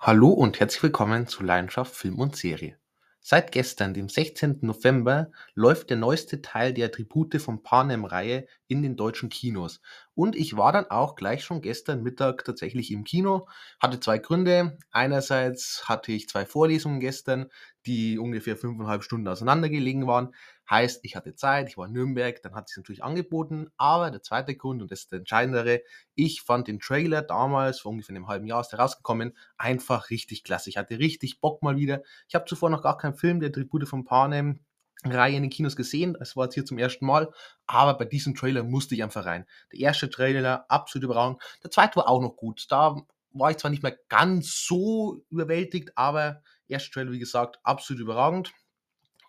Hallo und herzlich willkommen zu Leidenschaft Film und Serie. Seit gestern, dem 16. November, läuft der neueste Teil der Tribute von Panem-Reihe in den deutschen Kinos. Und ich war dann auch gleich schon gestern Mittag tatsächlich im Kino. Hatte zwei Gründe. Einerseits hatte ich zwei Vorlesungen gestern, die ungefähr fünfeinhalb Stunden auseinandergelegen waren. Heißt, ich hatte Zeit, ich war in Nürnberg, dann hat es natürlich angeboten. Aber der zweite Grund, und das ist der entscheidendere, ich fand den Trailer damals, vor ungefähr einem halben Jahr ist der rausgekommen, einfach richtig klasse. Ich hatte richtig Bock mal wieder. Ich habe zuvor noch gar keinen Film der Tribute von Panem Reihe in den Kinos gesehen. Es war jetzt hier zum ersten Mal. Aber bei diesem Trailer musste ich einfach rein. Der erste Trailer, absolut überragend. Der zweite war auch noch gut. Da war ich zwar nicht mehr ganz so überwältigt, aber erster Trailer, wie gesagt, absolut überragend.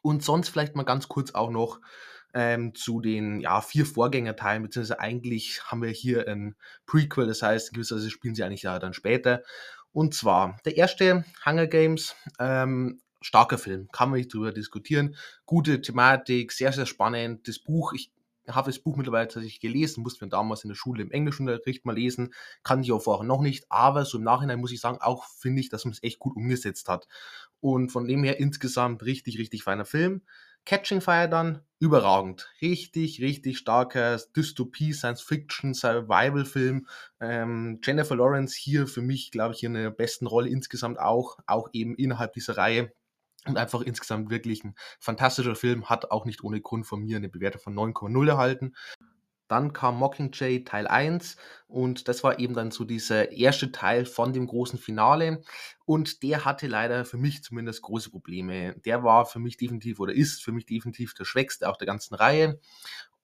Und sonst vielleicht mal ganz kurz auch noch ähm, zu den ja, vier Vorgängerteilen, beziehungsweise eigentlich haben wir hier ein Prequel, das heißt, in gewisser Weise spielen sie eigentlich ja dann später. Und zwar der erste Hunger Games, ähm, starker Film, kann man nicht drüber diskutieren. Gute Thematik, sehr, sehr spannend. Das Buch, ich habe das Buch mittlerweile tatsächlich gelesen, musste mir damals in der Schule im Englischunterricht mal lesen, kann ich auch vorher noch nicht, aber so im Nachhinein muss ich sagen, auch finde ich, dass man es echt gut umgesetzt hat. Und von dem her insgesamt richtig, richtig feiner Film. Catching Fire dann überragend. Richtig, richtig starker Dystopie, Science-Fiction, Survival-Film. Ähm, Jennifer Lawrence hier für mich, glaube ich, in der besten Rolle insgesamt auch, auch eben innerhalb dieser Reihe. Und einfach insgesamt wirklich ein fantastischer Film, hat auch nicht ohne Grund von mir eine Bewertung von 9,0 erhalten. Dann kam Mockingjay Teil 1 und das war eben dann so dieser erste Teil von dem großen Finale und der hatte leider für mich zumindest große Probleme. Der war für mich definitiv oder ist für mich definitiv der schwächste auch der ganzen Reihe.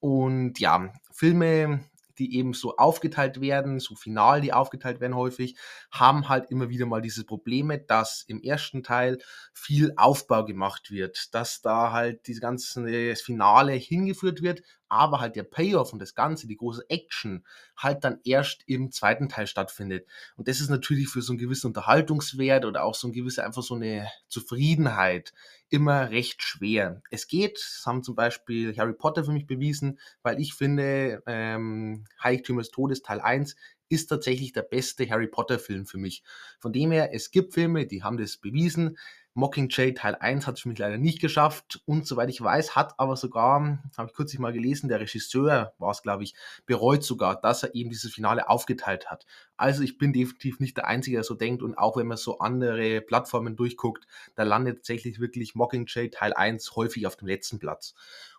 Und ja, Filme die eben so aufgeteilt werden, so final, die aufgeteilt werden häufig, haben halt immer wieder mal diese Probleme, dass im ersten Teil viel Aufbau gemacht wird, dass da halt diese ganze Finale hingeführt wird, aber halt der Payoff und das Ganze, die große Action, halt dann erst im zweiten Teil stattfindet. Und das ist natürlich für so einen gewissen Unterhaltungswert oder auch so ein gewisser einfach so eine Zufriedenheit immer recht schwer. Es geht, das haben zum Beispiel Harry Potter für mich bewiesen, weil ich finde, ähm, Heiligtümer des Todes Teil 1 ist tatsächlich der beste Harry Potter Film für mich. Von dem her, es gibt Filme, die haben das bewiesen. Mockingjay Teil 1 hat es für mich leider nicht geschafft und soweit ich weiß, hat aber sogar, habe ich kürzlich mal gelesen, der Regisseur war es, glaube ich, bereut sogar, dass er eben dieses Finale aufgeteilt hat. Also ich bin definitiv nicht der Einzige, der so denkt und auch wenn man so andere Plattformen durchguckt, da landet tatsächlich wirklich Mockingjay Teil 1 häufig auf dem letzten Platz.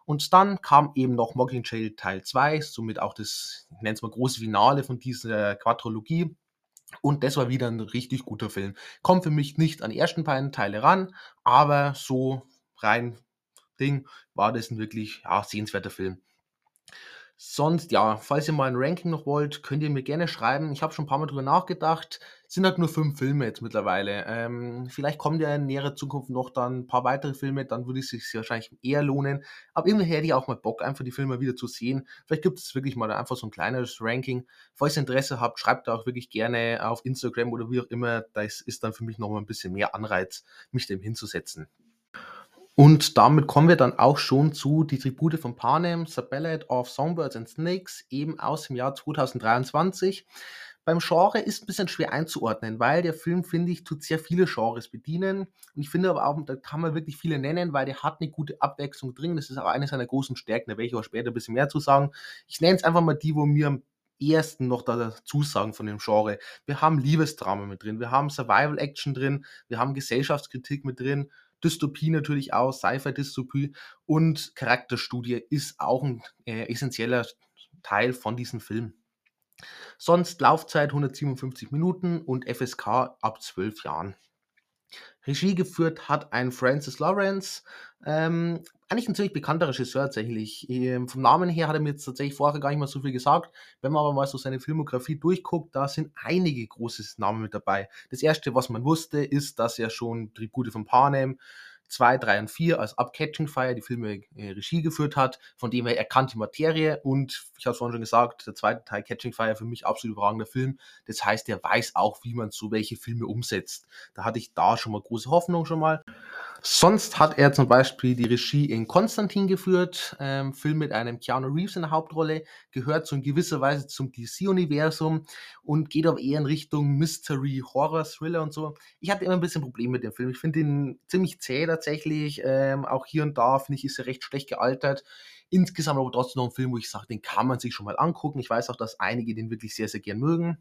Und dann kam eben noch Mockingjay Teil 2, somit auch das, ich nenne es mal, große Finale von dieser Quadrologie. Und das war wieder ein richtig guter Film. Kommt für mich nicht an die ersten beiden Teile ran, aber so rein Ding war das ein wirklich ja, sehenswerter Film. Sonst, ja, falls ihr mal ein Ranking noch wollt, könnt ihr mir gerne schreiben. Ich habe schon ein paar Mal drüber nachgedacht. Es sind halt nur fünf Filme jetzt mittlerweile. Ähm, vielleicht kommen ja in näherer Zukunft noch dann ein paar weitere Filme, dann würde es sich wahrscheinlich eher lohnen. Aber irgendwie hätte ich auch mal Bock, einfach die Filme wieder zu sehen. Vielleicht gibt es wirklich mal einfach so ein kleineres Ranking. Falls ihr Interesse habt, schreibt da auch wirklich gerne auf Instagram oder wie auch immer. Das ist dann für mich noch mal ein bisschen mehr Anreiz, mich dem hinzusetzen. Und damit kommen wir dann auch schon zu Die Tribute von Panem, The Ballad of Songbirds and Snakes, eben aus dem Jahr 2023. Beim Genre ist ein bisschen schwer einzuordnen, weil der Film, finde ich, tut sehr viele Genres bedienen. Und ich finde aber auch, da kann man wirklich viele nennen, weil der hat eine gute Abwechslung drin. Das ist auch eine seiner großen Stärken, da werde ich auch später ein bisschen mehr zu sagen. Ich nenne es einfach mal die, wo mir am ersten noch dazu sagen von dem Genre. Wir haben Liebesdrama mit drin, wir haben Survival Action drin, wir haben Gesellschaftskritik mit drin, Dystopie natürlich auch, Sci-Fi-Dystopie und Charakterstudie ist auch ein äh, essentieller Teil von diesem Film. Sonst Laufzeit 157 Minuten und FSK ab 12 Jahren. Regie geführt hat ein Francis Lawrence, ähm, eigentlich ein ziemlich bekannter Regisseur tatsächlich. Ähm, vom Namen her hat er mir jetzt tatsächlich vorher gar nicht mal so viel gesagt. Wenn man aber mal so seine Filmografie durchguckt, da sind einige große Namen mit dabei. Das erste, was man wusste, ist, dass er schon Tribute von Panem, 2, 3 und 4, als Up Catching Fire die Filme äh, Regie geführt hat. Von dem her erkannt die Materie und ich habe es vorhin schon gesagt, der zweite Teil Catching Fire für mich absolut überragender Film. Das heißt, er weiß auch, wie man so welche Filme umsetzt. Da hatte ich da schon mal große Hoffnung schon mal. Sonst hat er zum Beispiel die Regie in Konstantin geführt, ähm, Film mit einem Keanu Reeves in der Hauptrolle, gehört so in gewisser Weise zum DC-Universum und geht aber eher in Richtung Mystery, Horror, Thriller und so. Ich hatte immer ein bisschen Probleme mit dem Film. Ich finde ihn ziemlich zäh tatsächlich. Ähm, auch hier und da finde ich, ist er recht schlecht gealtert. Insgesamt aber trotzdem noch ein Film, wo ich sage, den kann man sich schon mal angucken. Ich weiß auch, dass einige den wirklich sehr, sehr gern mögen.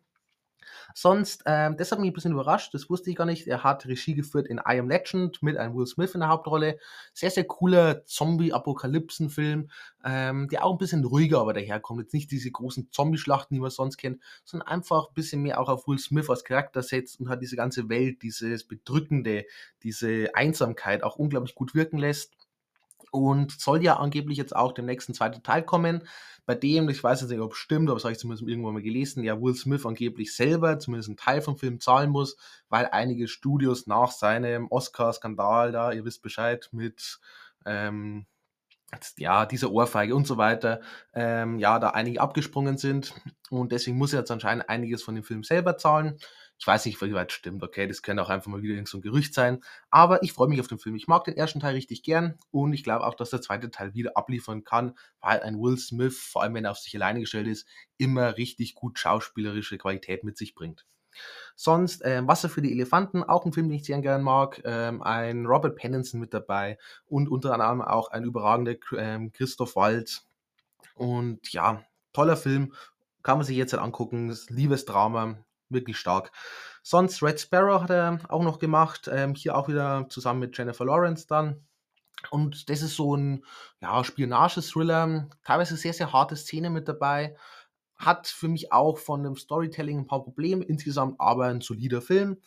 Sonst, ähm, das hat mich ein bisschen überrascht, das wusste ich gar nicht. Er hat Regie geführt in I Am Legend mit einem Will Smith in der Hauptrolle. Sehr, sehr cooler Zombie-Apokalypsen-Film, ähm, der auch ein bisschen ruhiger aber daherkommt. Jetzt nicht diese großen Zombie-Schlachten, die man sonst kennt, sondern einfach ein bisschen mehr auch auf Will Smith als Charakter setzt und hat diese ganze Welt, dieses Bedrückende, diese Einsamkeit auch unglaublich gut wirken lässt. Und soll ja angeblich jetzt auch dem nächsten zweiten Teil kommen bei dem, ich weiß jetzt nicht, ob es stimmt, aber das habe ich zumindest irgendwann mal gelesen, ja, Will Smith angeblich selber zumindest einen Teil vom Film zahlen muss, weil einige Studios nach seinem Oscar-Skandal da, ihr wisst Bescheid, mit ähm, ja, dieser Ohrfeige und so weiter, ähm, ja, da einige abgesprungen sind und deswegen muss er jetzt anscheinend einiges von dem Film selber zahlen. Ich weiß nicht, wie weit stimmt, okay, das könnte auch einfach mal wieder so ein Gerücht sein. Aber ich freue mich auf den Film. Ich mag den ersten Teil richtig gern und ich glaube auch, dass der zweite Teil wieder abliefern kann, weil ein Will Smith, vor allem wenn er auf sich alleine gestellt ist, immer richtig gut schauspielerische Qualität mit sich bringt. Sonst ähm, Wasser für die Elefanten, auch ein Film, den ich sehr gerne mag. Ähm, ein Robert Pattinson mit dabei und unter anderem auch ein überragender ähm, Christoph Waltz. Und ja, toller Film, kann man sich jetzt halt angucken. Liebesdrama, wirklich stark. Sonst Red Sparrow hat er auch noch gemacht, ähm, hier auch wieder zusammen mit Jennifer Lawrence dann. Und das ist so ein ja, Spionage-Thriller, teilweise sehr, sehr harte Szene mit dabei. Hat für mich auch von dem Storytelling ein paar Probleme, insgesamt aber ein solider Film.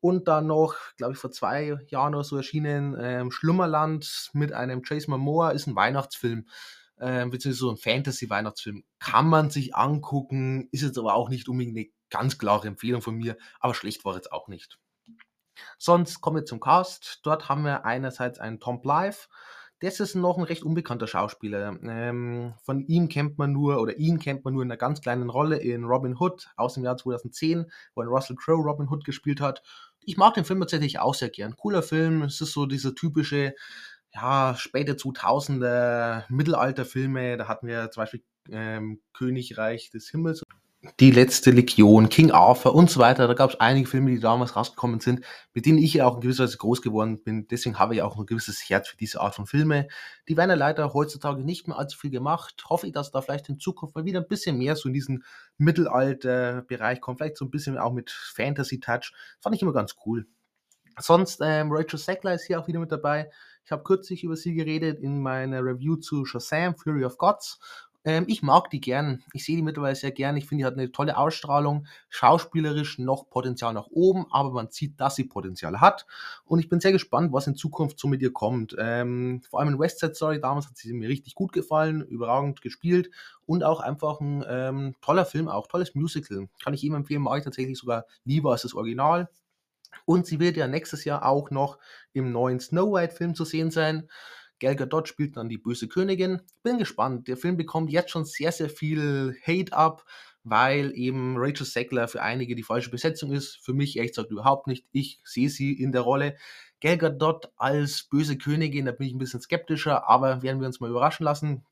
Und dann noch, glaube ich, vor zwei Jahren oder so erschienen, ähm, Schlummerland mit einem Chase Momoa ist ein Weihnachtsfilm äh, beziehungsweise so ein Fantasy-Weihnachtsfilm. Kann man sich angucken, ist jetzt aber auch nicht unbedingt eine ganz klare Empfehlung von mir, aber schlecht war jetzt auch nicht. Sonst kommen wir zum Cast. Dort haben wir einerseits einen Tom Blythe. Das ist noch ein recht unbekannter Schauspieler. Ähm, von ihm kennt man nur, oder ihn kennt man nur in einer ganz kleinen Rolle in Robin Hood aus dem Jahr 2010, wo ein Russell Crowe Robin Hood gespielt hat. Ich mag den Film tatsächlich auch sehr gern. Cooler Film. Es ist so dieser typische ja, späte 2000er Mittelalterfilme, da hatten wir zum Beispiel ähm, Königreich des Himmels, Die letzte Legion, King Arthur und so weiter. Da gab es einige Filme, die damals rausgekommen sind, mit denen ich ja auch in gewisser Weise groß geworden bin. Deswegen habe ich auch ein gewisses Herz für diese Art von Filme. Die werden ja leider heutzutage nicht mehr allzu viel gemacht. Hoffe ich, dass da vielleicht in Zukunft mal wieder ein bisschen mehr so in diesen Mittelalter-Bereich kommt. Vielleicht so ein bisschen auch mit Fantasy-Touch. Fand ich immer ganz cool. Sonst, ähm, Rachel Sackler ist hier auch wieder mit dabei. Ich habe kürzlich über sie geredet in meiner Review zu Shazam, Fury of Gods. Ähm, ich mag die gern. Ich sehe die mittlerweile sehr gern. Ich finde, die hat eine tolle Ausstrahlung. Schauspielerisch noch Potenzial nach oben, aber man sieht, dass sie Potenzial hat. Und ich bin sehr gespannt, was in Zukunft so mit ihr kommt. Ähm, vor allem in West Side Story damals hat sie mir richtig gut gefallen, überragend gespielt und auch einfach ein ähm, toller Film, auch tolles Musical. Kann ich jedem empfehlen, mag ich tatsächlich sogar lieber als das Original. Und sie wird ja nächstes Jahr auch noch im neuen Snow White-Film zu sehen sein. Gal Gadot spielt dann die böse Königin. Bin gespannt. Der Film bekommt jetzt schon sehr, sehr viel Hate ab, weil eben Rachel Segler für einige die falsche Besetzung ist. Für mich ehrlich gesagt überhaupt nicht. Ich sehe sie in der Rolle. Gal Gadot als böse Königin, da bin ich ein bisschen skeptischer, aber werden wir uns mal überraschen lassen.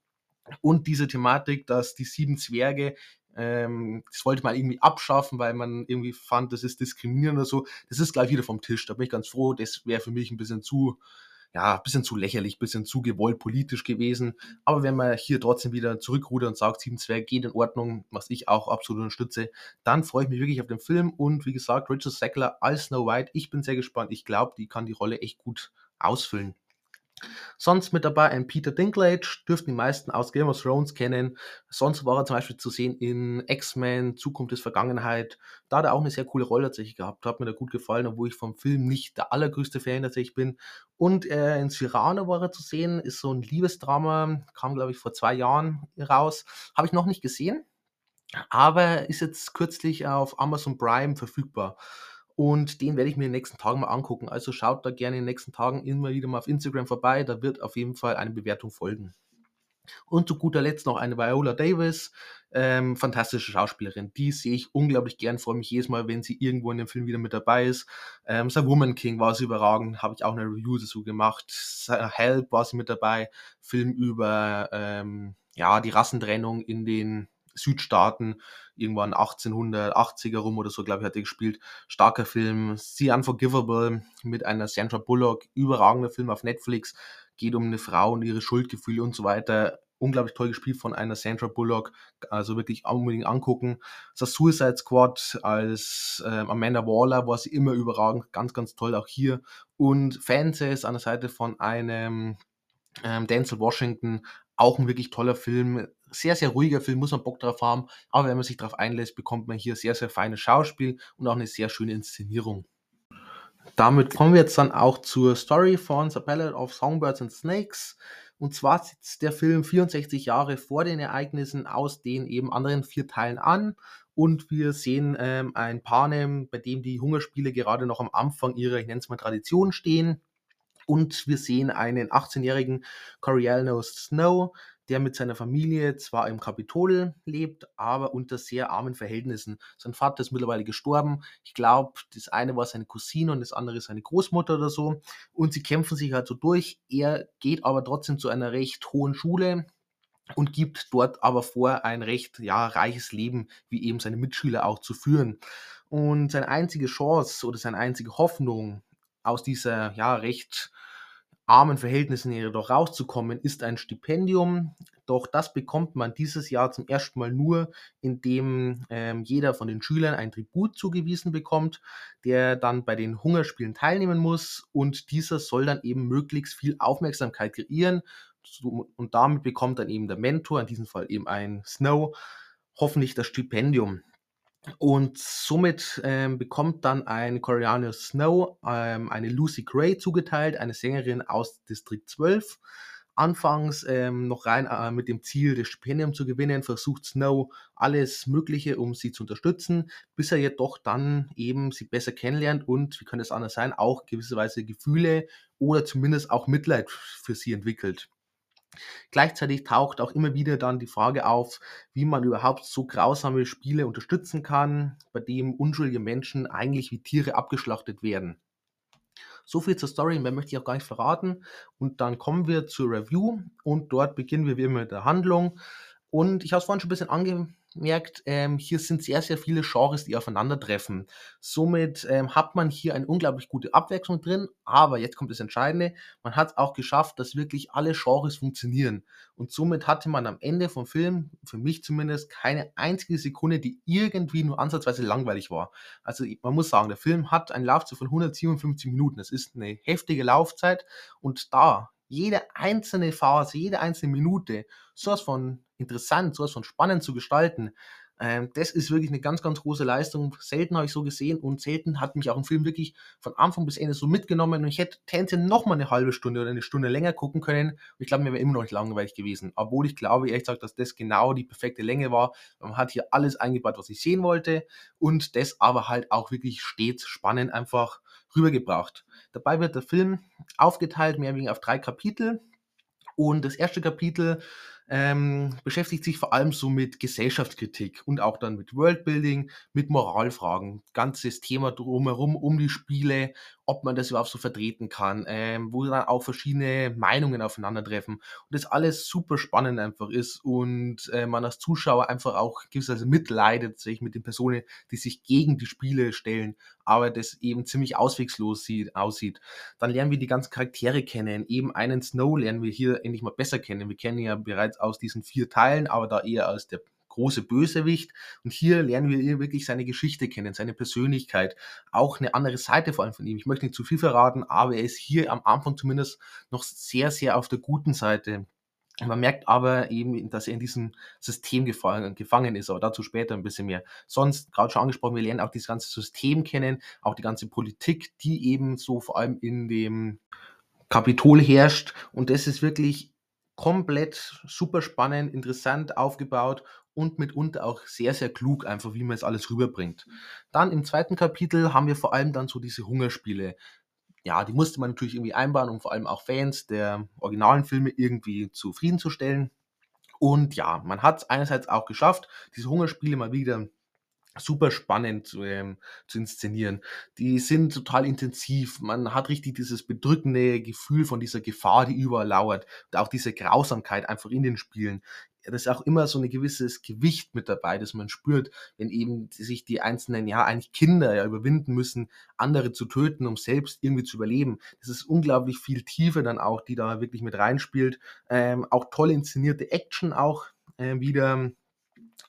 Und diese Thematik, dass die sieben Zwerge ähm, das wollte man irgendwie abschaffen, weil man irgendwie fand, das ist diskriminierend oder so. Das ist gleich wieder vom Tisch. Da bin ich ganz froh. Das wäre für mich ein bisschen zu, ja, bisschen zu lächerlich, bisschen zu gewollt politisch gewesen. Aber wenn man hier trotzdem wieder zurückrudert und sagt, Sieben Zwerge geht in Ordnung, was ich auch absolut unterstütze, dann freue ich mich wirklich auf den Film. Und wie gesagt, Richard Sackler als Snow White, ich bin sehr gespannt. Ich glaube, die kann die Rolle echt gut ausfüllen. Sonst mit dabei ein Peter Dinklage, dürften die meisten aus Game of Thrones kennen. Sonst war er zum Beispiel zu sehen in X-Men, Zukunft ist Vergangenheit. Da hat er auch eine sehr coole Rolle tatsächlich gehabt, hat mir da gut gefallen, obwohl ich vom Film nicht der allergrößte Fan tatsächlich bin. Und äh, in Cyrano war er zu sehen, ist so ein Liebesdrama, kam glaube ich vor zwei Jahren raus. Habe ich noch nicht gesehen, aber ist jetzt kürzlich auf Amazon Prime verfügbar. Und den werde ich mir in den nächsten Tagen mal angucken. Also schaut da gerne in den nächsten Tagen immer wieder mal auf Instagram vorbei, da wird auf jeden Fall eine Bewertung folgen. Und zu guter Letzt noch eine Viola Davis, ähm, fantastische Schauspielerin. Die sehe ich unglaublich gern, freue mich jedes Mal, wenn sie irgendwo in dem Film wieder mit dabei ist. Ähm, The Woman King war sie überragend, habe ich auch eine Review dazu gemacht. Help war sie mit dabei, Film über ähm, ja, die Rassentrennung in den Südstaaten, irgendwann 1880er rum oder so, glaube ich, hat er gespielt. Starker Film. The Unforgivable mit einer Sandra Bullock, überragender Film auf Netflix geht um eine Frau und ihre Schuldgefühle und so weiter. Unglaublich toll gespielt von einer Sandra Bullock, also wirklich unbedingt angucken. Das Suicide Squad als ähm, Amanda Waller war sie immer überragend, ganz, ganz toll auch hier. Und Fences an der Seite von einem ähm, Denzel Washington, auch ein wirklich toller Film. Sehr, sehr ruhiger Film, muss man Bock drauf haben. Aber wenn man sich darauf einlässt, bekommt man hier sehr, sehr feines Schauspiel und auch eine sehr schöne Inszenierung. Damit kommen wir jetzt dann auch zur Story von The Ballad of Songbirds and Snakes. Und zwar sitzt der Film 64 Jahre vor den Ereignissen aus den eben anderen vier Teilen an. Und wir sehen ähm, ein Panem, bei dem die Hungerspiele gerade noch am Anfang ihrer, ich nenne es mal, Tradition stehen. Und wir sehen einen 18-jährigen Coriolanus Snow, der mit seiner Familie zwar im Kapitol lebt, aber unter sehr armen Verhältnissen. Sein Vater ist mittlerweile gestorben. Ich glaube, das eine war seine Cousine und das andere seine Großmutter oder so. Und sie kämpfen sich halt so durch. Er geht aber trotzdem zu einer recht hohen Schule, und gibt dort aber vor, ein recht ja, reiches Leben, wie eben seine Mitschüler auch zu führen. Und seine einzige Chance oder seine einzige Hoffnung aus dieser ja recht armen Verhältnissen jedoch rauszukommen, ist ein Stipendium. Doch das bekommt man dieses Jahr zum ersten Mal nur, indem ähm, jeder von den Schülern ein Tribut zugewiesen bekommt, der dann bei den Hungerspielen teilnehmen muss und dieser soll dann eben möglichst viel Aufmerksamkeit kreieren und damit bekommt dann eben der Mentor, in diesem Fall eben ein Snow, hoffentlich das Stipendium. Und somit ähm, bekommt dann ein Coriolanus Snow ähm, eine Lucy Gray zugeteilt, eine Sängerin aus Distrikt 12. Anfangs ähm, noch rein äh, mit dem Ziel, das Stipendium zu gewinnen, versucht Snow alles Mögliche, um sie zu unterstützen, bis er jedoch dann eben sie besser kennenlernt und, wie könnte es anders sein, auch gewisserweise Gefühle oder zumindest auch Mitleid für sie entwickelt. Gleichzeitig taucht auch immer wieder dann die Frage auf, wie man überhaupt so grausame Spiele unterstützen kann, bei dem unschuldige Menschen eigentlich wie Tiere abgeschlachtet werden. So viel zur Story, mehr möchte ich auch gar nicht verraten. Und dann kommen wir zur Review und dort beginnen wir wie immer mit der Handlung. Und ich habe es vorhin schon ein bisschen ange merkt, ähm, hier sind sehr, sehr viele Genres, die aufeinandertreffen. Somit ähm, hat man hier eine unglaublich gute Abwechslung drin, aber jetzt kommt das Entscheidende, man hat es auch geschafft, dass wirklich alle Genres funktionieren. Und somit hatte man am Ende vom Film, für mich zumindest, keine einzige Sekunde, die irgendwie nur ansatzweise langweilig war. Also man muss sagen, der Film hat eine Laufzeit von 157 Minuten. Das ist eine heftige Laufzeit und da jede einzelne Phase, jede einzelne Minute sowas von interessant, sowas von spannend zu gestalten. Ähm, das ist wirklich eine ganz, ganz große Leistung. Selten habe ich so gesehen und selten hat mich auch ein Film wirklich von Anfang bis Ende so mitgenommen. Und ich hätte tendenziell noch mal eine halbe Stunde oder eine Stunde länger gucken können. Und ich glaube, mir wäre immer noch nicht langweilig gewesen. Obwohl ich glaube, ehrlich gesagt, dass das genau die perfekte Länge war. Man hat hier alles eingebaut, was ich sehen wollte. Und das aber halt auch wirklich stets spannend einfach rübergebracht. Dabei wird der Film aufgeteilt, mehr oder weniger auf drei Kapitel. Und das erste Kapitel ähm, beschäftigt sich vor allem so mit Gesellschaftskritik und auch dann mit Worldbuilding, mit Moralfragen. Ganzes Thema drumherum, um die Spiele, ob man das überhaupt so vertreten kann, ähm, wo dann auch verschiedene Meinungen aufeinandertreffen und das alles super spannend einfach ist und äh, man als Zuschauer einfach auch gewisserweise mitleidet sich mit den Personen, die sich gegen die Spiele stellen, aber das eben ziemlich auswegslos sieht, aussieht. Dann lernen wir die ganzen Charaktere kennen, eben einen Snow lernen wir hier endlich mal besser kennen. Wir kennen ja bereits aus diesen vier Teilen, aber da eher als der große Bösewicht. Und hier lernen wir wirklich seine Geschichte kennen, seine Persönlichkeit, auch eine andere Seite vor allem von ihm. Ich möchte nicht zu viel verraten, aber er ist hier am Anfang zumindest noch sehr, sehr auf der guten Seite. Man merkt aber eben, dass er in diesem System gefangen, gefangen ist, aber dazu später ein bisschen mehr. Sonst, gerade schon angesprochen, wir lernen auch dieses ganze System kennen, auch die ganze Politik, die eben so vor allem in dem Kapitol herrscht. Und das ist wirklich komplett super spannend, interessant aufgebaut und mitunter auch sehr, sehr klug, einfach wie man es alles rüberbringt. Dann im zweiten Kapitel haben wir vor allem dann so diese Hungerspiele. Ja, die musste man natürlich irgendwie einbauen, um vor allem auch Fans der originalen Filme irgendwie zufriedenzustellen. Und ja, man hat es einerseits auch geschafft, diese Hungerspiele mal wieder super spannend zu, ähm, zu inszenieren. Die sind total intensiv. Man hat richtig dieses bedrückende Gefühl von dieser Gefahr, die überall lauert. Und auch diese Grausamkeit einfach in den Spielen. Da ist auch immer so ein gewisses Gewicht mit dabei, das man spürt, wenn eben sich die einzelnen, ja, eigentlich Kinder ja überwinden müssen, andere zu töten, um selbst irgendwie zu überleben. Das ist unglaublich viel Tiefe dann auch, die da wirklich mit reinspielt. Ähm, auch toll inszenierte Action auch äh, wieder.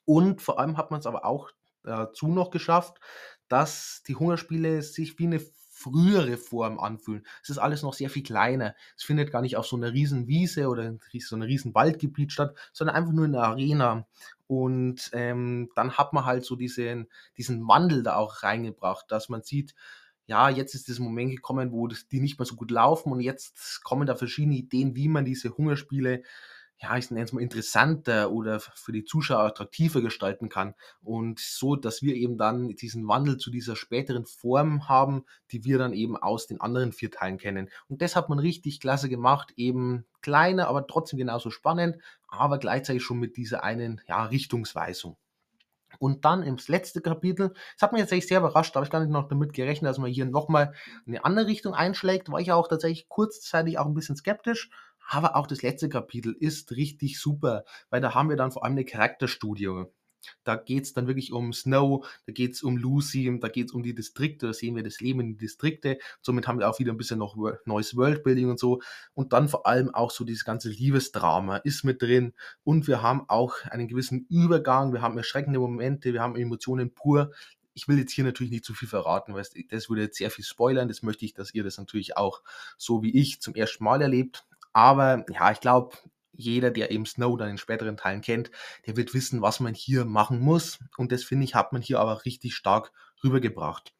Und vor allem hat man es aber auch dazu noch geschafft, dass die Hungerspiele sich wie eine frühere Form anfühlen. Es ist alles noch sehr viel kleiner. Es findet gar nicht auf so einer riesen Wiese oder so einem riesen Waldgebiet statt, sondern einfach nur in der Arena. Und ähm, dann hat man halt so diesen, diesen Wandel da auch reingebracht, dass man sieht, ja, jetzt ist das Moment gekommen, wo die nicht mehr so gut laufen und jetzt kommen da verschiedene Ideen, wie man diese Hungerspiele ja, ich nenne es mal interessanter oder für die Zuschauer attraktiver gestalten kann. Und so, dass wir eben dann diesen Wandel zu dieser späteren Form haben, die wir dann eben aus den anderen vier Teilen kennen. Und das hat man richtig klasse gemacht, eben kleiner, aber trotzdem genauso spannend, aber gleichzeitig schon mit dieser einen ja, Richtungsweisung. Und dann ins letzte Kapitel, das hat mich echt sehr überrascht, da habe ich gar nicht noch damit gerechnet, dass man hier nochmal eine andere Richtung einschlägt, war ich auch tatsächlich kurzzeitig auch ein bisschen skeptisch, aber auch das letzte Kapitel ist richtig super, weil da haben wir dann vor allem eine Charakterstudie. Da geht es dann wirklich um Snow, da geht es um Lucy, da geht es um die Distrikte, da sehen wir das Leben in den Distrikte. Somit haben wir auch wieder ein bisschen noch neues Worldbuilding und so. Und dann vor allem auch so dieses ganze Liebesdrama ist mit drin. Und wir haben auch einen gewissen Übergang, wir haben erschreckende Momente, wir haben Emotionen pur. Ich will jetzt hier natürlich nicht zu viel verraten, weil das würde jetzt sehr viel spoilern. Das möchte ich, dass ihr das natürlich auch so wie ich zum ersten Mal erlebt. Aber ja, ich glaube, jeder, der eben Snow dann in späteren Teilen kennt, der wird wissen, was man hier machen muss. Und das finde ich, hat man hier aber richtig stark rübergebracht.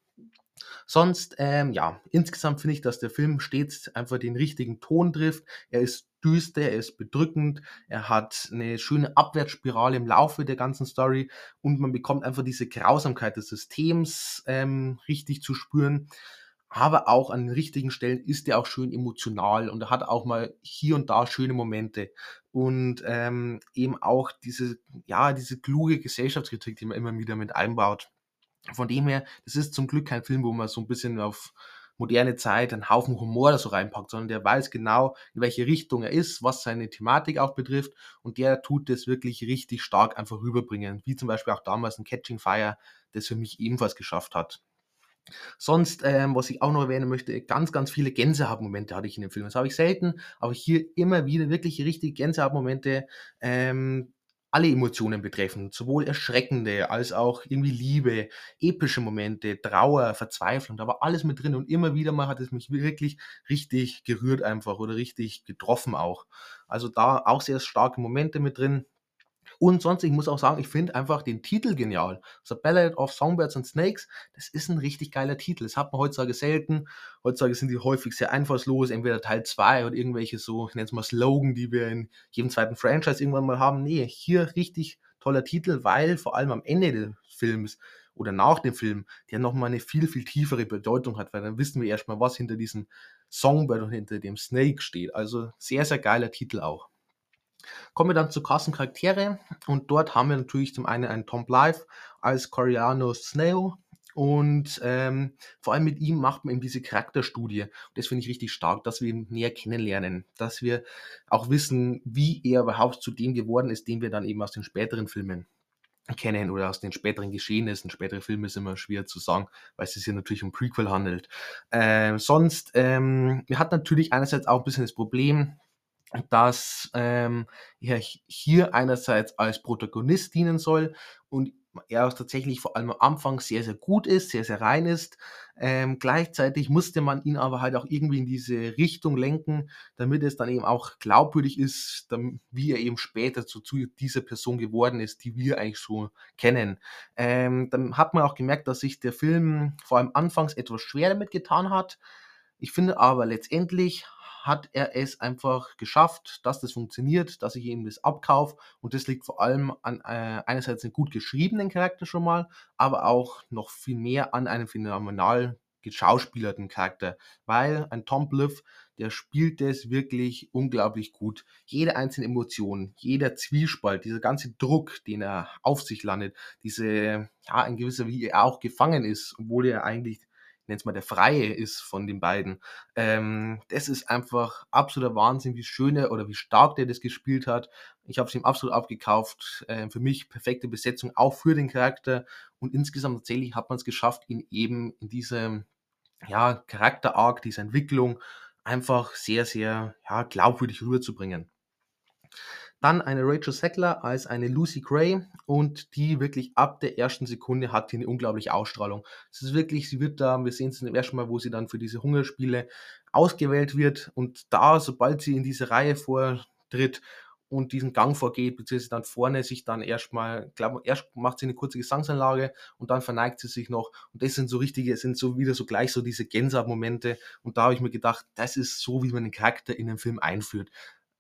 Sonst, ähm, ja, insgesamt finde ich, dass der Film stets einfach den richtigen Ton trifft. Er ist düster, er ist bedrückend, er hat eine schöne Abwärtsspirale im Laufe der ganzen Story und man bekommt einfach diese Grausamkeit des Systems ähm, richtig zu spüren aber auch an den richtigen Stellen ist er auch schön emotional und er hat auch mal hier und da schöne Momente und ähm, eben auch diese, ja, diese kluge Gesellschaftskritik, die man immer wieder mit einbaut. Von dem her, das ist zum Glück kein Film, wo man so ein bisschen auf moderne Zeit einen Haufen Humor da so reinpackt, sondern der weiß genau, in welche Richtung er ist, was seine Thematik auch betrifft und der tut das wirklich richtig stark einfach rüberbringen, wie zum Beispiel auch damals ein Catching Fire, das für mich ebenfalls geschafft hat. Sonst, ähm, was ich auch noch erwähnen möchte, ganz, ganz viele Gänsehautmomente hatte ich in dem Film. Das habe ich selten, aber hier immer wieder wirklich richtige Gänsehautmomente, ähm, alle Emotionen betreffen, sowohl erschreckende als auch irgendwie Liebe, epische Momente, Trauer, Verzweiflung, da war alles mit drin und immer wieder mal hat es mich wirklich richtig gerührt einfach oder richtig getroffen auch. Also da auch sehr starke Momente mit drin. Und sonst, ich muss auch sagen, ich finde einfach den Titel genial. The Ballad of Songbirds and Snakes, das ist ein richtig geiler Titel. Das hat man heutzutage selten. Heutzutage sind die häufig sehr einfallslos, entweder Teil 2 oder irgendwelche so, ich nenne es mal Slogan, die wir in jedem zweiten Franchise irgendwann mal haben. Nee, hier richtig toller Titel, weil vor allem am Ende des Films oder nach dem Film, der nochmal eine viel, viel tiefere Bedeutung hat, weil dann wissen wir erstmal, was hinter diesem Songbird und hinter dem Snake steht. Also sehr, sehr geiler Titel auch. Kommen wir dann zu krassen Charaktere und dort haben wir natürlich zum einen einen Tom Blythe als Coriano Snow und ähm, vor allem mit ihm macht man eben diese Charakterstudie. Und das finde ich richtig stark, dass wir ihn näher kennenlernen, dass wir auch wissen, wie er überhaupt zu dem geworden ist, den wir dann eben aus den späteren Filmen kennen oder aus den späteren Geschehnissen. Spätere Filme ist immer schwer zu sagen, weil es sich hier natürlich um Prequel handelt. Ähm, sonst, ähm, wir hatten natürlich einerseits auch ein bisschen das Problem, dass ähm, er hier einerseits als Protagonist dienen soll und er tatsächlich vor allem am Anfang sehr, sehr gut ist, sehr, sehr rein ist. Ähm, gleichzeitig musste man ihn aber halt auch irgendwie in diese Richtung lenken, damit es dann eben auch glaubwürdig ist, wie er eben später zu, zu dieser Person geworden ist, die wir eigentlich so kennen. Ähm, dann hat man auch gemerkt, dass sich der Film vor allem anfangs etwas schwer damit getan hat. Ich finde aber letztendlich hat er es einfach geschafft, dass das funktioniert, dass ich ihm das abkaufe. Und das liegt vor allem an äh, einerseits einem gut geschriebenen Charakter schon mal, aber auch noch viel mehr an einem phänomenal geschauspielerten Charakter, weil ein Tom Blyth, der spielt es wirklich unglaublich gut. Jede einzelne Emotion, jeder Zwiespalt, dieser ganze Druck, den er auf sich landet, diese, ja, ein gewisser, wie er auch gefangen ist, obwohl er eigentlich es mal der Freie ist von den beiden. Ähm, das ist einfach absoluter Wahnsinn, wie schön er oder wie stark der das gespielt hat. Ich habe es ihm absolut abgekauft. Ähm, für mich perfekte Besetzung, auch für den Charakter. Und insgesamt tatsächlich hat man es geschafft, ihn eben in diesem ja, Charakter-Arc, diese Entwicklung einfach sehr, sehr ja, glaubwürdig rüberzubringen. Dann eine Rachel Sackler als eine Lucy Gray und die wirklich ab der ersten Sekunde hat die eine unglaubliche Ausstrahlung. Es ist wirklich, sie wird da, wir sehen es im ersten Mal, wo sie dann für diese Hungerspiele ausgewählt wird und da, sobald sie in diese Reihe vortritt und diesen Gang vorgeht, beziehungsweise dann vorne sich dann erstmal, glaube erst macht sie eine kurze Gesangsanlage und dann verneigt sie sich noch. Und das sind so richtige, sind so wieder so gleich so diese Gänsehaut-Momente. Und da habe ich mir gedacht, das ist so, wie man den Charakter in den Film einführt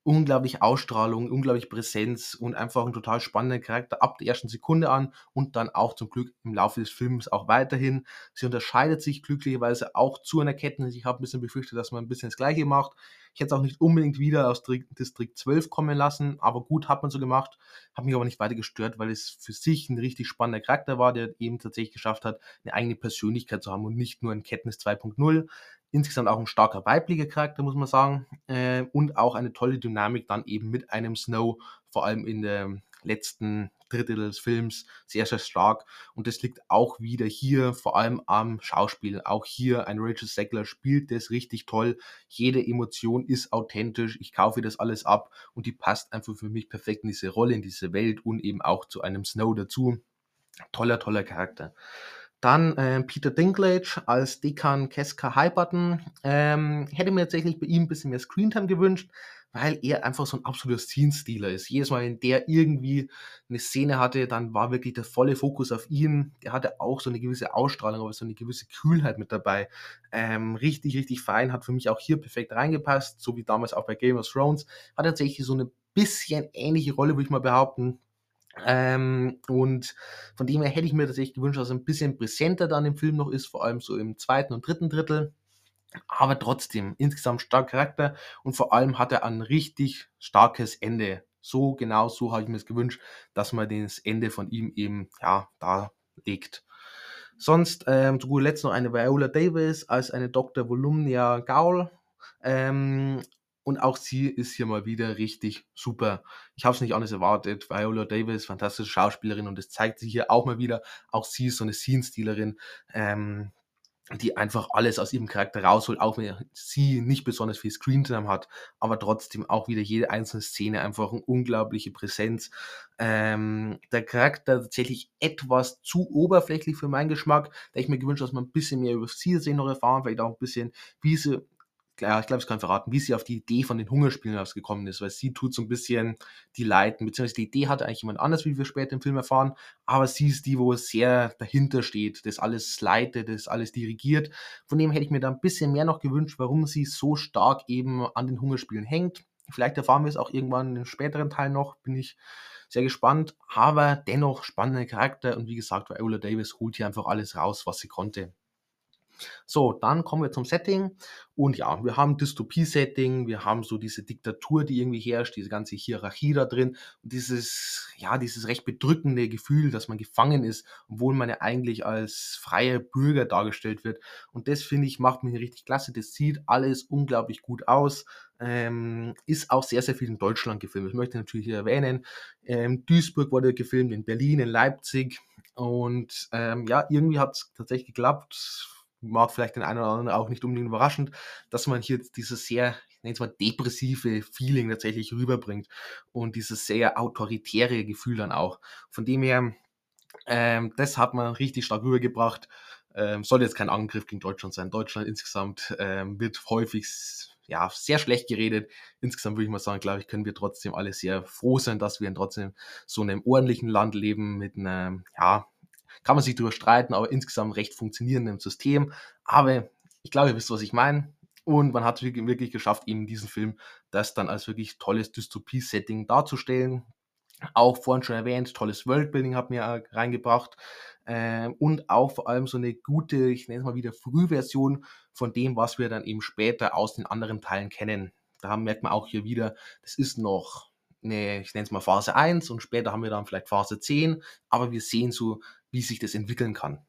unglaublich Ausstrahlung, unglaublich Präsenz und einfach ein total spannender Charakter ab der ersten Sekunde an und dann auch zum Glück im Laufe des Films auch weiterhin. Sie unterscheidet sich glücklicherweise auch zu einer Kenntnis. Ich habe ein bisschen befürchtet, dass man ein bisschen das Gleiche macht. Ich hätte es auch nicht unbedingt wieder aus Distrikt 12 kommen lassen, aber gut hat man so gemacht. Hat mich aber nicht weiter gestört, weil es für sich ein richtig spannender Charakter war, der eben tatsächlich geschafft hat, eine eigene Persönlichkeit zu haben und nicht nur ein Kenntnis 2.0 insgesamt auch ein starker weiblicher Charakter, muss man sagen. Äh, und auch eine tolle Dynamik dann eben mit einem Snow, vor allem in der letzten Drittel des Films, sehr, sehr stark. Und das liegt auch wieder hier, vor allem am Schauspiel. Auch hier ein Rachel Segler spielt das richtig toll. Jede Emotion ist authentisch. Ich kaufe das alles ab und die passt einfach für mich perfekt in diese Rolle, in diese Welt und eben auch zu einem Snow dazu. Toller, toller Charakter. Dann äh, Peter Dinklage als Dekan Keska Highbutton. Ähm, hätte mir tatsächlich bei ihm ein bisschen mehr Screentime gewünscht, weil er einfach so ein absoluter Scene-Stealer ist. Jedes Mal, wenn der irgendwie eine Szene hatte, dann war wirklich der volle Fokus auf ihn. Der hatte auch so eine gewisse Ausstrahlung, aber so eine gewisse Kühlheit mit dabei. Ähm, richtig, richtig fein, hat für mich auch hier perfekt reingepasst, so wie damals auch bei Game of Thrones. Hat tatsächlich so eine bisschen ähnliche Rolle, würde ich mal behaupten. Ähm, und von dem her hätte ich mir tatsächlich gewünscht, dass er ein bisschen präsenter dann im Film noch ist, vor allem so im zweiten und dritten Drittel. Aber trotzdem, insgesamt stark Charakter und vor allem hat er ein richtig starkes Ende. So genau so habe ich mir es gewünscht, dass man das Ende von ihm eben ja da legt. Sonst ähm, zu guter Letzt noch eine Viola Davis als eine Dr. Volumnia Gaul. Ähm, und auch sie ist hier mal wieder richtig super. Ich habe es nicht anders erwartet. Viola Davis, fantastische Schauspielerin und das zeigt sich hier auch mal wieder. Auch sie ist so eine Scene-Stealerin, ähm, die einfach alles aus ihrem Charakter rausholt, auch wenn sie nicht besonders viel Screentime hat, aber trotzdem auch wieder jede einzelne Szene einfach eine unglaubliche Präsenz. Ähm, der Charakter tatsächlich etwas zu oberflächlich für meinen Geschmack, da ich mir gewünscht, dass man ein bisschen mehr über sie sehen noch erfahren, vielleicht auch ein bisschen, wie sie ja, ich glaube, ich kann verraten, wie sie auf die Idee von den Hungerspielen ausgekommen ist, weil sie tut so ein bisschen die leiten, beziehungsweise die Idee hatte eigentlich jemand anders, wie wir später im Film erfahren, aber sie ist die, wo es sehr dahinter steht, das alles leitet, das alles dirigiert. Von dem hätte ich mir da ein bisschen mehr noch gewünscht, warum sie so stark eben an den Hungerspielen hängt. Vielleicht erfahren wir es auch irgendwann im späteren Teil noch, bin ich sehr gespannt, aber dennoch spannender Charakter und wie gesagt, Viola Davis holt hier einfach alles raus, was sie konnte. So, dann kommen wir zum Setting. Und ja, wir haben Dystopie-Setting, wir haben so diese Diktatur, die irgendwie herrscht, diese ganze Hierarchie da drin und dieses, ja, dieses recht bedrückende Gefühl, dass man gefangen ist, obwohl man ja eigentlich als freier Bürger dargestellt wird. Und das finde ich, macht mir richtig klasse. Das sieht alles unglaublich gut aus. Ähm, ist auch sehr, sehr viel in Deutschland gefilmt. Das möchte ich natürlich hier erwähnen. Ähm, Duisburg wurde gefilmt, in Berlin, in Leipzig. Und ähm, ja, irgendwie hat es tatsächlich geklappt mag vielleicht den einen oder anderen auch nicht unbedingt überraschend, dass man hier dieses sehr, ich nenne es mal depressive Feeling tatsächlich rüberbringt und dieses sehr autoritäre Gefühl dann auch. Von dem her, ähm, das hat man richtig stark rübergebracht. Ähm, soll jetzt kein Angriff gegen Deutschland sein. Deutschland insgesamt ähm, wird häufig ja, sehr schlecht geredet. Insgesamt würde ich mal sagen, glaube ich, können wir trotzdem alle sehr froh sein, dass wir in trotzdem so einem ordentlichen Land leben mit einem, ja, kann man sich darüber streiten, aber insgesamt recht funktionierendem System. Aber ich glaube, ihr wisst, was ich meine. Und man hat es wirklich geschafft, eben diesen Film das dann als wirklich tolles Dystopie-Setting darzustellen. Auch vorhin schon erwähnt, tolles Worldbuilding hat mir reingebracht. Ähm, und auch vor allem so eine gute, ich nenne es mal wieder Frühversion von dem, was wir dann eben später aus den anderen Teilen kennen. Da merkt man auch hier wieder, das ist noch eine, ich nenne es mal Phase 1 und später haben wir dann vielleicht Phase 10, aber wir sehen so, wie sich das entwickeln kann.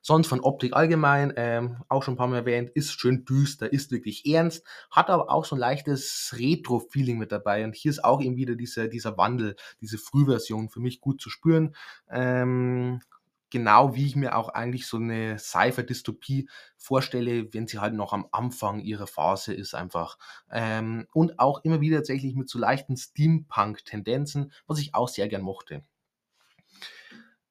Sonst von Optik allgemein, ähm, auch schon ein paar Mal erwähnt, ist schön düster, ist wirklich ernst, hat aber auch so ein leichtes Retro-Feeling mit dabei. Und hier ist auch eben wieder dieser, dieser Wandel, diese Frühversion für mich gut zu spüren. Ähm, genau wie ich mir auch eigentlich so eine Cypher-Dystopie vorstelle, wenn sie halt noch am Anfang ihrer Phase ist einfach. Ähm, und auch immer wieder tatsächlich mit so leichten Steampunk-Tendenzen, was ich auch sehr gern mochte.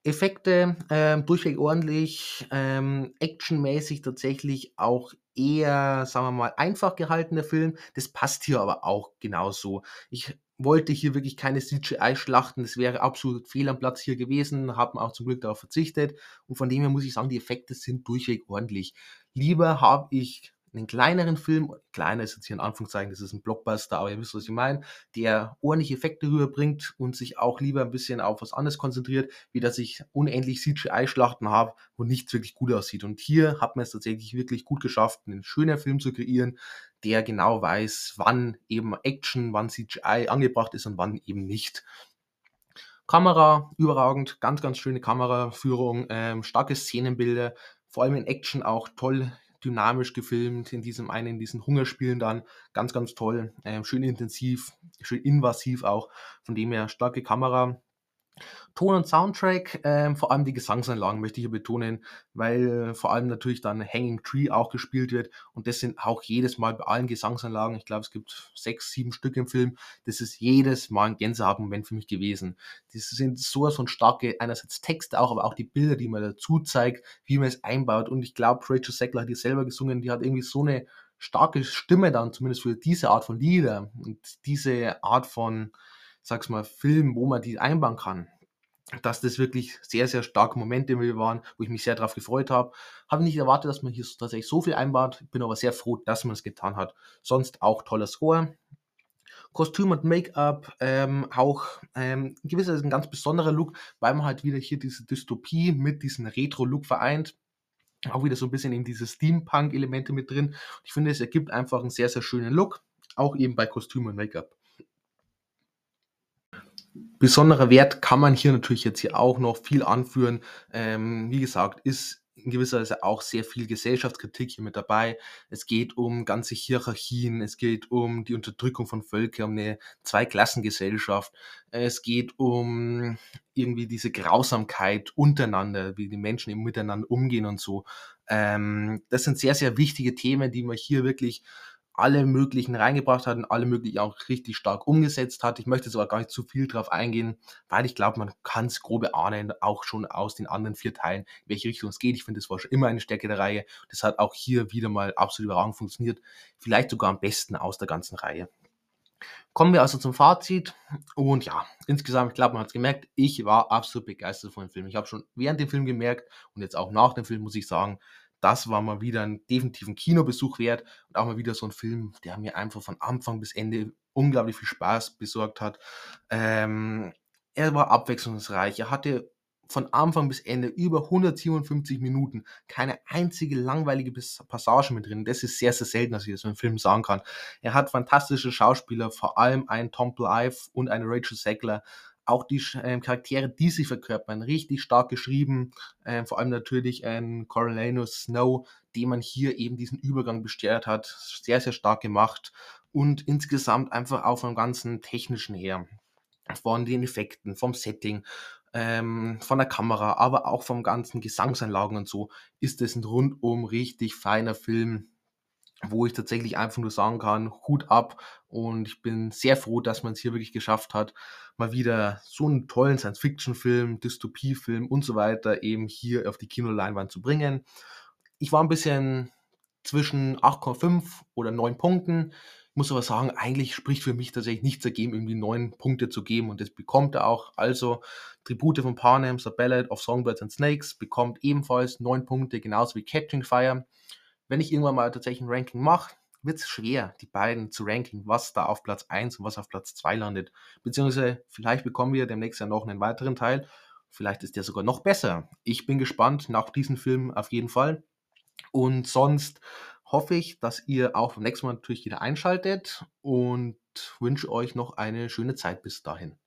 Effekte ähm, durchweg ordentlich, ähm, actionmäßig tatsächlich auch eher, sagen wir mal, einfach gehaltener Film. Das passt hier aber auch genauso. Ich wollte hier wirklich keine CGI-Schlachten, das wäre absolut fehl am Platz hier gewesen, haben auch zum Glück darauf verzichtet und von dem her muss ich sagen, die Effekte sind durchweg ordentlich. Lieber habe ich einen kleineren Film, kleiner ist jetzt hier in Anführungszeichen, das ist ein Blockbuster, aber ihr wisst, was ich meine, der ordentliche Effekte rüberbringt und sich auch lieber ein bisschen auf was anderes konzentriert, wie dass ich unendlich CGI-Schlachten habe, wo nichts wirklich gut aussieht. Und hier hat man es tatsächlich wirklich gut geschafft, einen schönen Film zu kreieren, der genau weiß, wann eben Action, wann CGI angebracht ist und wann eben nicht. Kamera überragend, ganz, ganz schöne Kameraführung, ähm, starke Szenenbilder, vor allem in Action auch toll dynamisch gefilmt, in diesem einen, in diesen Hungerspielen dann. Ganz, ganz toll. Ähm, schön intensiv, schön invasiv auch. Von dem her starke Kamera. Ton und Soundtrack, ähm, vor allem die Gesangsanlagen möchte ich hier betonen, weil vor allem natürlich dann Hanging Tree auch gespielt wird und das sind auch jedes Mal bei allen Gesangsanlagen, ich glaube es gibt sechs, sieben Stück im Film, das ist jedes Mal ein Gänsehautmoment für mich gewesen. Das sind so so starke, einerseits Texte auch, aber auch die Bilder, die man dazu zeigt, wie man es einbaut und ich glaube, Rachel Sackler hat die selber gesungen, die hat irgendwie so eine starke Stimme dann, zumindest für diese Art von Lieder und diese Art von, sag's mal, Film, wo man die einbauen kann dass das wirklich sehr, sehr starke Momente waren, wo ich mich sehr darauf gefreut habe. Habe nicht erwartet, dass man hier tatsächlich so viel einbaut, bin aber sehr froh, dass man es getan hat. Sonst auch toller Score. Kostüm und Make-up, ähm, auch ähm, gewisser ein ganz besonderer Look, weil man halt wieder hier diese Dystopie mit diesem Retro-Look vereint. Auch wieder so ein bisschen in diese Steampunk-Elemente mit drin. Ich finde, es ergibt einfach einen sehr, sehr schönen Look, auch eben bei Kostüm und Make-up. Besonderer Wert kann man hier natürlich jetzt hier auch noch viel anführen. Ähm, wie gesagt, ist in gewisser Weise auch sehr viel Gesellschaftskritik hier mit dabei. Es geht um ganze Hierarchien, es geht um die Unterdrückung von Völkern, um eine Zweiklassengesellschaft. Es geht um irgendwie diese Grausamkeit untereinander, wie die Menschen eben miteinander umgehen und so. Ähm, das sind sehr, sehr wichtige Themen, die man hier wirklich alle möglichen reingebracht hat und alle möglichen auch richtig stark umgesetzt hat. Ich möchte jetzt aber gar nicht zu viel drauf eingehen, weil ich glaube, man kann es grobe ahnen, auch schon aus den anderen vier Teilen, in welche Richtung es geht. Ich finde, das war schon immer eine Stärke der Reihe. Das hat auch hier wieder mal absolut überragend funktioniert. Vielleicht sogar am besten aus der ganzen Reihe. Kommen wir also zum Fazit. Und ja, insgesamt, ich glaube, man hat es gemerkt, ich war absolut begeistert von dem Film. Ich habe schon während dem Film gemerkt und jetzt auch nach dem Film, muss ich sagen, das war mal wieder ein definitiven Kinobesuch wert und auch mal wieder so ein Film, der mir einfach von Anfang bis Ende unglaublich viel Spaß besorgt hat. Ähm, er war abwechslungsreich, er hatte von Anfang bis Ende über 157 Minuten keine einzige langweilige Passage mit drin. Das ist sehr, sehr selten, dass ich das in einem Film sagen kann. Er hat fantastische Schauspieler, vor allem einen Tom Blythe und eine Rachel Zegler auch die äh, Charaktere, die sie verkörpern, richtig stark geschrieben. Äh, vor allem natürlich ein Coriolanus Snow, dem man hier eben diesen Übergang bestärkt hat. Sehr, sehr stark gemacht. Und insgesamt einfach auch vom ganzen technischen her. Von den Effekten, vom Setting, ähm, von der Kamera, aber auch vom ganzen Gesangsanlagen und so, ist es ein rundum richtig feiner Film wo ich tatsächlich einfach nur sagen kann, Hut ab und ich bin sehr froh, dass man es hier wirklich geschafft hat, mal wieder so einen tollen Science-Fiction-Film, Dystopie-Film und so weiter eben hier auf die Kinoleinwand zu bringen. Ich war ein bisschen zwischen 8,5 oder 9 Punkten. Ich muss aber sagen, eigentlich spricht für mich tatsächlich nichts dagegen, irgendwie 9 Punkte zu geben und das bekommt er auch. Also Tribute von Panem, The Ballad of Songbirds and Snakes bekommt ebenfalls 9 Punkte, genauso wie Catching Fire. Wenn ich irgendwann mal tatsächlich ein Ranking mache, wird es schwer, die beiden zu ranken, was da auf Platz 1 und was auf Platz 2 landet. Beziehungsweise vielleicht bekommen wir demnächst ja noch einen weiteren Teil. Vielleicht ist der sogar noch besser. Ich bin gespannt nach diesem Film auf jeden Fall. Und sonst hoffe ich, dass ihr auch beim nächsten Mal natürlich wieder einschaltet und wünsche euch noch eine schöne Zeit bis dahin.